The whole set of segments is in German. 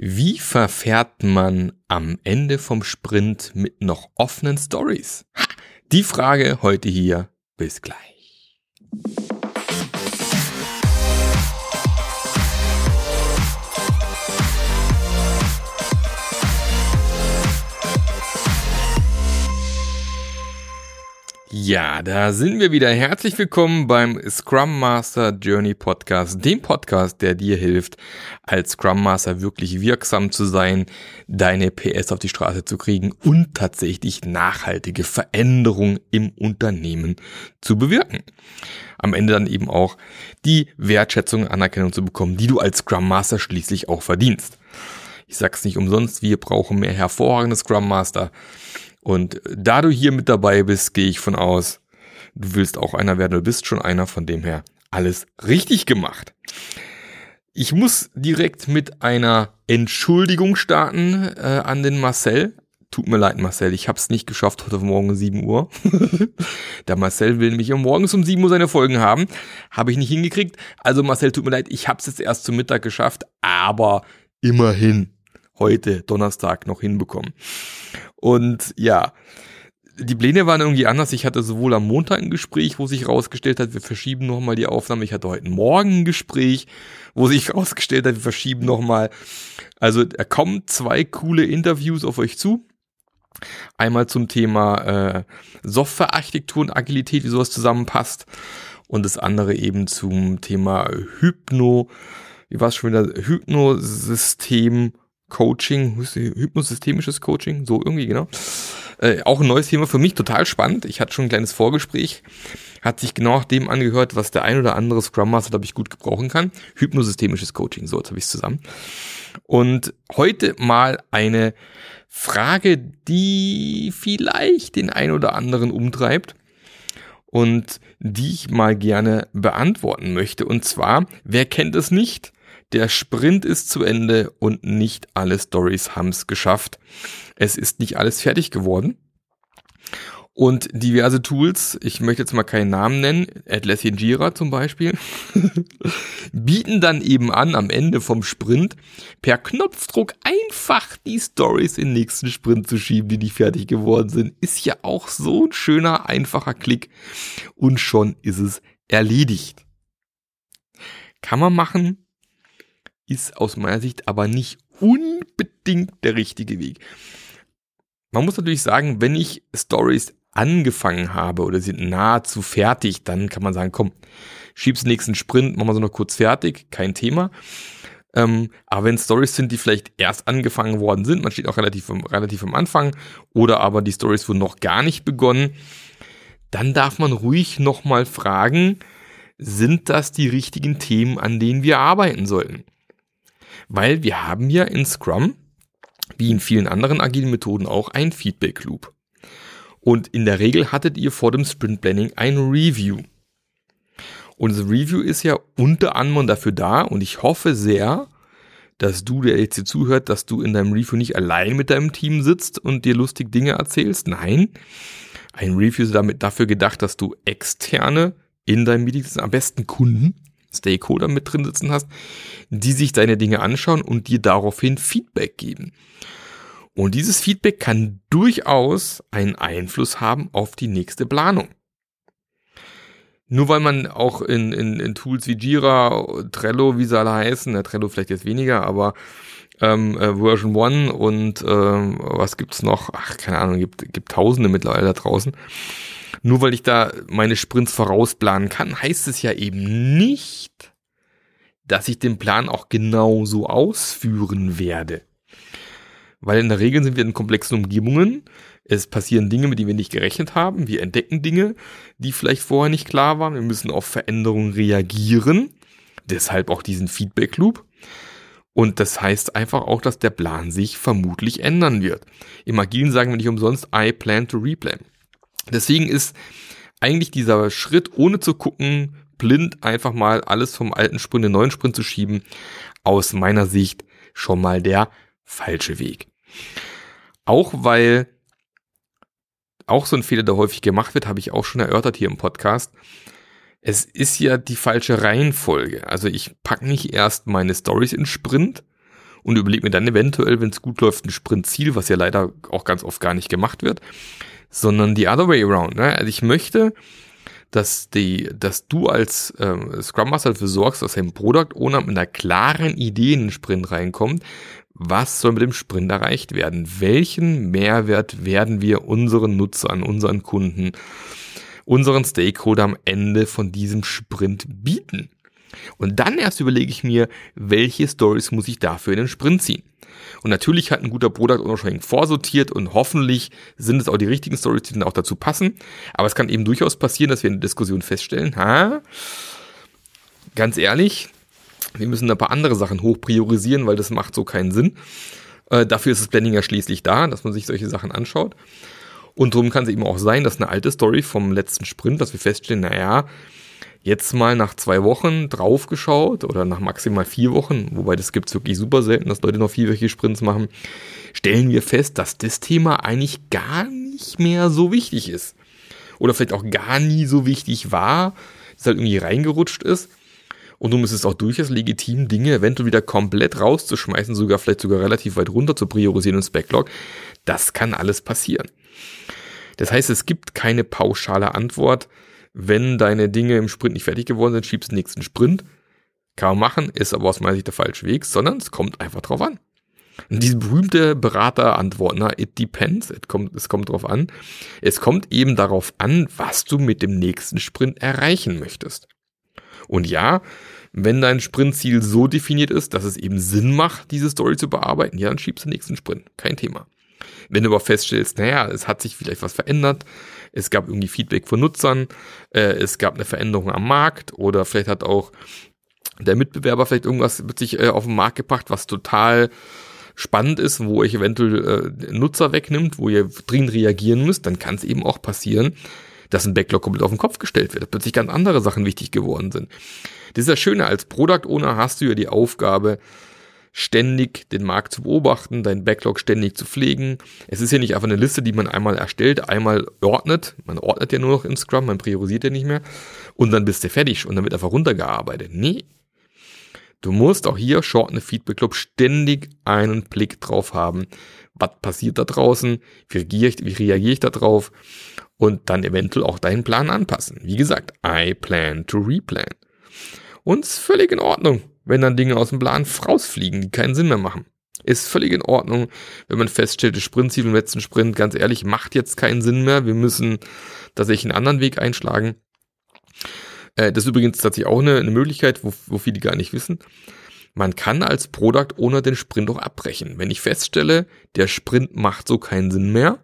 Wie verfährt man am Ende vom Sprint mit noch offenen Stories? Die Frage heute hier. Bis gleich. Ja, da sind wir wieder. Herzlich willkommen beim Scrum Master Journey Podcast, dem Podcast, der dir hilft, als Scrum Master wirklich wirksam zu sein, deine PS auf die Straße zu kriegen und tatsächlich nachhaltige Veränderungen im Unternehmen zu bewirken. Am Ende dann eben auch die Wertschätzung und Anerkennung zu bekommen, die du als Scrum Master schließlich auch verdienst. Ich sag's nicht umsonst, wir brauchen mehr hervorragende Scrum Master und da du hier mit dabei bist, gehe ich von aus, du willst auch einer werden, du bist schon einer, von dem her alles richtig gemacht. Ich muss direkt mit einer Entschuldigung starten äh, an den Marcel. Tut mir leid, Marcel, ich habe es nicht geschafft heute Morgen um 7 Uhr. Der Marcel will nämlich morgens um 7 Uhr seine Folgen haben. Habe ich nicht hingekriegt. Also Marcel, tut mir leid, ich habe es jetzt erst zum Mittag geschafft, aber immerhin heute Donnerstag noch hinbekommen. Und ja, die Pläne waren irgendwie anders. Ich hatte sowohl am Montag ein Gespräch, wo sich rausgestellt hat, wir verschieben nochmal die Aufnahme. Ich hatte heute Morgen ein Gespräch, wo sich rausgestellt hat, wir verschieben nochmal. Also da kommen zwei coole Interviews auf euch zu. Einmal zum Thema äh, Softwarearchitektur und Agilität, wie sowas zusammenpasst. Und das andere eben zum Thema Hypno, wie war es schon wieder, Hypnosystem Coaching, hypnosystemisches Coaching, so irgendwie, genau. Äh, auch ein neues Thema für mich, total spannend. Ich hatte schon ein kleines Vorgespräch, hat sich genau dem angehört, was der ein oder andere Scrum Master, glaube ich, gut gebrauchen kann. Hypnosystemisches Coaching, so, jetzt habe ich es zusammen. Und heute mal eine Frage, die vielleicht den ein oder anderen umtreibt und die ich mal gerne beantworten möchte. Und zwar, wer kennt es nicht? Der Sprint ist zu Ende und nicht alle Stories haben's geschafft. Es ist nicht alles fertig geworden. Und diverse Tools, ich möchte jetzt mal keinen Namen nennen, Atlassian Jira zum Beispiel, bieten dann eben an, am Ende vom Sprint per Knopfdruck einfach die Stories in den nächsten Sprint zu schieben, die nicht fertig geworden sind. Ist ja auch so ein schöner, einfacher Klick. Und schon ist es erledigt. Kann man machen, ist aus meiner Sicht aber nicht unbedingt der richtige Weg. Man muss natürlich sagen, wenn ich Stories angefangen habe oder sind nahezu fertig, dann kann man sagen, komm, schieb's nächsten Sprint, machen wir so noch kurz fertig, kein Thema. Ähm, aber wenn Stories sind, die vielleicht erst angefangen worden sind, man steht auch relativ, relativ am Anfang, oder aber die Stories wurden noch gar nicht begonnen, dann darf man ruhig nochmal fragen, sind das die richtigen Themen, an denen wir arbeiten sollten? Weil wir haben ja in Scrum, wie in vielen anderen agilen Methoden auch, ein Feedback Loop. Und in der Regel hattet ihr vor dem Sprint Planning ein Review. Und das Review ist ja unter anderem dafür da und ich hoffe sehr, dass du, der jetzt hier zuhört, dass du in deinem Review nicht allein mit deinem Team sitzt und dir lustig Dinge erzählst. Nein, ein Review ist damit dafür gedacht, dass du externe in deinem Meeting, am besten Kunden, Stakeholder mit drin sitzen hast, die sich deine Dinge anschauen und dir daraufhin Feedback geben. Und dieses Feedback kann durchaus einen Einfluss haben auf die nächste Planung. Nur weil man auch in, in, in Tools wie Jira, Trello, wie sie alle heißen, ja, Trello vielleicht jetzt weniger, aber ähm, äh, Version 1 und ähm, was gibt's noch? Ach, keine Ahnung, gibt, gibt tausende mittlerweile da draußen nur weil ich da meine Sprints vorausplanen kann, heißt es ja eben nicht, dass ich den Plan auch genauso ausführen werde. Weil in der Regel sind wir in komplexen Umgebungen. Es passieren Dinge, mit denen wir nicht gerechnet haben. Wir entdecken Dinge, die vielleicht vorher nicht klar waren. Wir müssen auf Veränderungen reagieren. Deshalb auch diesen Feedback Loop. Und das heißt einfach auch, dass der Plan sich vermutlich ändern wird. Im Agilen sagen wir nicht umsonst, I plan to replan. Deswegen ist eigentlich dieser Schritt, ohne zu gucken, blind einfach mal alles vom alten Sprint in den neuen Sprint zu schieben, aus meiner Sicht schon mal der falsche Weg. Auch weil auch so ein Fehler, der häufig gemacht wird, habe ich auch schon erörtert hier im Podcast. Es ist ja die falsche Reihenfolge. Also ich packe nicht erst meine Stories in Sprint und überlege mir dann eventuell, wenn es gut läuft, ein Sprintziel, was ja leider auch ganz oft gar nicht gemacht wird, sondern die other way around. Ne? Also ich möchte, dass die, dass du als ähm, Scrum Master dafür sorgst, dass ein Product Owner mit einer klaren Idee in den Sprint reinkommt. Was soll mit dem Sprint erreicht werden? Welchen Mehrwert werden wir unseren Nutzern, unseren Kunden, unseren Stakeholder am Ende von diesem Sprint bieten? Und dann erst überlege ich mir, welche Stories muss ich dafür in den Sprint ziehen. Und natürlich hat ein guter Product Owner schon vorsortiert und hoffentlich sind es auch die richtigen Stories, die dann auch dazu passen. Aber es kann eben durchaus passieren, dass wir in der Diskussion feststellen, ha, ganz ehrlich, wir müssen ein paar andere Sachen hoch priorisieren, weil das macht so keinen Sinn. Äh, dafür ist das Blending ja schließlich da, dass man sich solche Sachen anschaut. Und darum kann es eben auch sein, dass eine alte Story vom letzten Sprint, dass wir feststellen, naja, jetzt mal nach zwei Wochen draufgeschaut oder nach maximal vier Wochen, wobei das gibt's wirklich super selten, dass Leute noch vierwöchige Sprints machen, stellen wir fest, dass das Thema eigentlich gar nicht mehr so wichtig ist. Oder vielleicht auch gar nie so wichtig war, dass halt irgendwie reingerutscht ist. Und nun ist es auch durchaus legitim, Dinge eventuell wieder komplett rauszuschmeißen, sogar vielleicht sogar relativ weit runter zu priorisieren ins Backlog. Das kann alles passieren. Das heißt, es gibt keine pauschale Antwort, wenn deine Dinge im Sprint nicht fertig geworden sind, schiebst du den nächsten Sprint. Kann man machen, ist aber aus meiner Sicht der falsche Weg, sondern es kommt einfach drauf an. Und diese berühmte Beraterantwort, na, it depends, it kommt, es kommt drauf an. Es kommt eben darauf an, was du mit dem nächsten Sprint erreichen möchtest. Und ja, wenn dein Sprintziel so definiert ist, dass es eben Sinn macht, diese Story zu bearbeiten, ja, dann schiebst du den nächsten Sprint. Kein Thema. Wenn du aber feststellst, naja, es hat sich vielleicht was verändert, es gab irgendwie Feedback von Nutzern, äh, es gab eine Veränderung am Markt oder vielleicht hat auch der Mitbewerber vielleicht irgendwas mit sich äh, auf den Markt gebracht, was total spannend ist, wo euch eventuell äh, Nutzer wegnimmt, wo ihr dringend reagieren müsst, dann kann es eben auch passieren, dass ein Backlog komplett auf den Kopf gestellt wird, dass plötzlich ganz andere Sachen wichtig geworden sind. Das ist das Schöne, als Product Owner hast du ja die Aufgabe, ständig den Markt zu beobachten, deinen Backlog ständig zu pflegen. Es ist ja nicht einfach eine Liste, die man einmal erstellt, einmal ordnet. Man ordnet ja nur noch in Scrum, man priorisiert ja nicht mehr. Und dann bist du fertig und dann wird einfach runtergearbeitet. Nee. Du musst auch hier Short in Feedback Club ständig einen Blick drauf haben. Was passiert da draußen? Wie reagiere ich, wie reagiere ich da drauf? Und dann eventuell auch deinen Plan anpassen. Wie gesagt, I plan to replan. Und ist völlig in Ordnung wenn dann Dinge aus dem Plan rausfliegen, die keinen Sinn mehr machen. Ist völlig in Ordnung, wenn man feststellt, das Sprintziel im letzten Sprint, ganz ehrlich, macht jetzt keinen Sinn mehr. Wir müssen tatsächlich einen anderen Weg einschlagen. Äh, das ist übrigens tatsächlich auch eine, eine Möglichkeit, wo, wo viele gar nicht wissen. Man kann als Product ohne den Sprint auch abbrechen. Wenn ich feststelle, der Sprint macht so keinen Sinn mehr,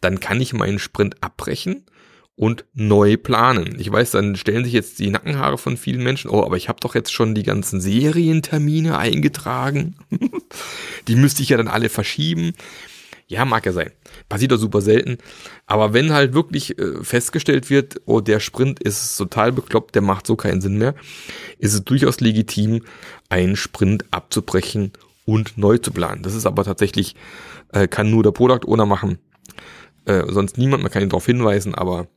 dann kann ich meinen Sprint abbrechen und neu planen. Ich weiß, dann stellen sich jetzt die Nackenhaare von vielen Menschen, oh, aber ich habe doch jetzt schon die ganzen Serientermine eingetragen. die müsste ich ja dann alle verschieben. Ja, mag ja sein. Passiert doch super selten. Aber wenn halt wirklich äh, festgestellt wird, oh, der Sprint ist total bekloppt, der macht so keinen Sinn mehr, ist es durchaus legitim, einen Sprint abzubrechen und neu zu planen. Das ist aber tatsächlich, äh, kann nur der Product Owner machen. Äh, sonst niemand, man kann ihn darauf hinweisen, aber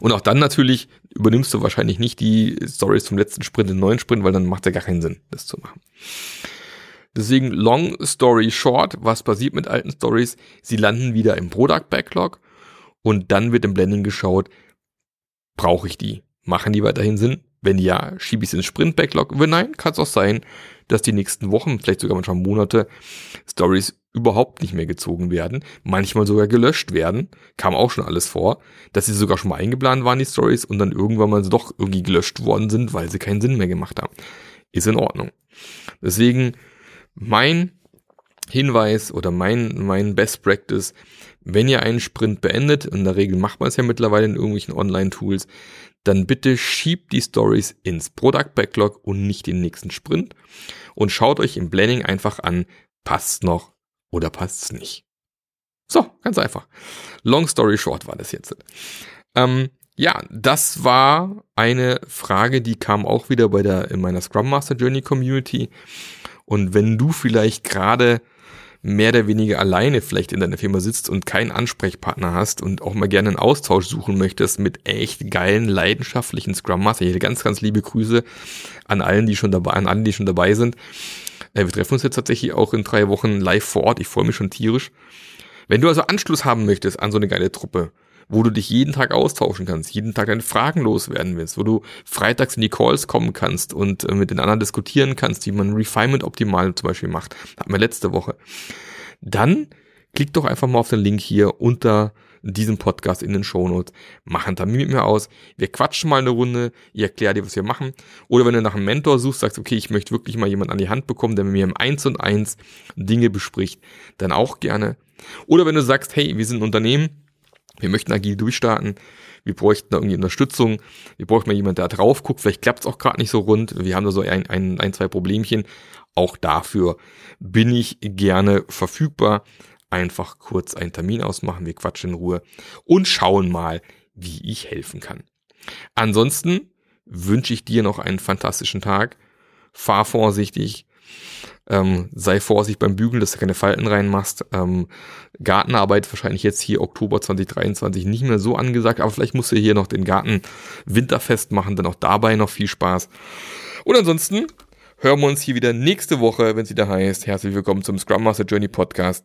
und auch dann natürlich übernimmst du wahrscheinlich nicht die Stories vom letzten Sprint in den neuen Sprint, weil dann macht ja gar keinen Sinn, das zu machen. Deswegen long story short, was passiert mit alten Stories? Sie landen wieder im Product Backlog und dann wird im Blending geschaut, brauche ich die? Machen die weiterhin Sinn? Wenn ja, schiebe ich es ins Sprint Backlog. Wenn nein, kann es auch sein, dass die nächsten Wochen, vielleicht sogar manchmal Monate, Stories überhaupt nicht mehr gezogen werden, manchmal sogar gelöscht werden, kam auch schon alles vor, dass sie sogar schon mal eingeplant waren, die Stories, und dann irgendwann mal doch irgendwie gelöscht worden sind, weil sie keinen Sinn mehr gemacht haben. Ist in Ordnung. Deswegen mein Hinweis oder mein, mein Best Practice, wenn ihr einen Sprint beendet, in der Regel macht man es ja mittlerweile in irgendwelchen Online-Tools, dann bitte schiebt die Stories ins Product Backlog und nicht den nächsten Sprint und schaut euch im Planning einfach an, passt noch oder passt es nicht. So, ganz einfach. Long story short war das jetzt. Ähm, ja, das war eine Frage, die kam auch wieder bei der in meiner Scrum Master Journey Community. Und wenn du vielleicht gerade mehr oder weniger alleine vielleicht in deiner Firma sitzt und keinen Ansprechpartner hast und auch mal gerne einen Austausch suchen möchtest mit echt geilen, leidenschaftlichen Scrum Master, hier ganz, ganz liebe Grüße an allen, die schon dabei, an allen, die schon dabei sind Äh, wir treffen uns jetzt tatsächlich auch in drei Wochen live vor Ort. Ich freue mich schon tierisch. Wenn du also Anschluss haben möchtest an so eine geile Truppe, wo du dich jeden Tag austauschen kannst, jeden Tag deine Fragen loswerden willst, wo du freitags in die Calls kommen kannst und äh, mit den anderen diskutieren kannst, wie man Refinement optimal zum Beispiel macht. Hatten wir letzte Woche. Dann klick doch einfach mal auf den Link hier unter diesem Podcast in den Shownotes. Mach einen Termin mit mir aus. Wir quatschen mal eine Runde. Ich erkläre dir, was wir machen. Oder wenn du nach einem Mentor suchst, sagst, okay, ich möchte wirklich mal jemand an die Hand bekommen, der mit mir im Eins und Eins Dinge bespricht, dann auch gerne. Oder wenn du sagst, hey, wir sind ein Unternehmen, wir möchten agil durchstarten. Wir bräuchten da irgendwie Unterstützung. Wir bräuchten mal jemanden, der drauf guckt. Vielleicht klappt es auch gerade nicht so rund. Wir haben da so ein, ein, ein, zwei Problemchen. Auch dafür bin ich gerne verfügbar. Einfach kurz einen Termin ausmachen. Wir quatschen in Ruhe und schauen mal, wie ich helfen kann. Ansonsten wünsche ich dir noch einen fantastischen Tag. Fahr vorsichtig ähm, sei vorsichtig beim Bügeln, dass du keine Falten reinmachst. Ähm, Gartenarbeit wahrscheinlich jetzt hier Oktober 2023 nicht mehr so angesagt, aber vielleicht musst du hier noch den Garten winterfest machen, dann auch dabei noch viel Spaß. Und ansonsten hören wir uns hier wieder nächste Woche, wenn es wieder heißt, herzlich willkommen zum Scrum Master Journey Podcast.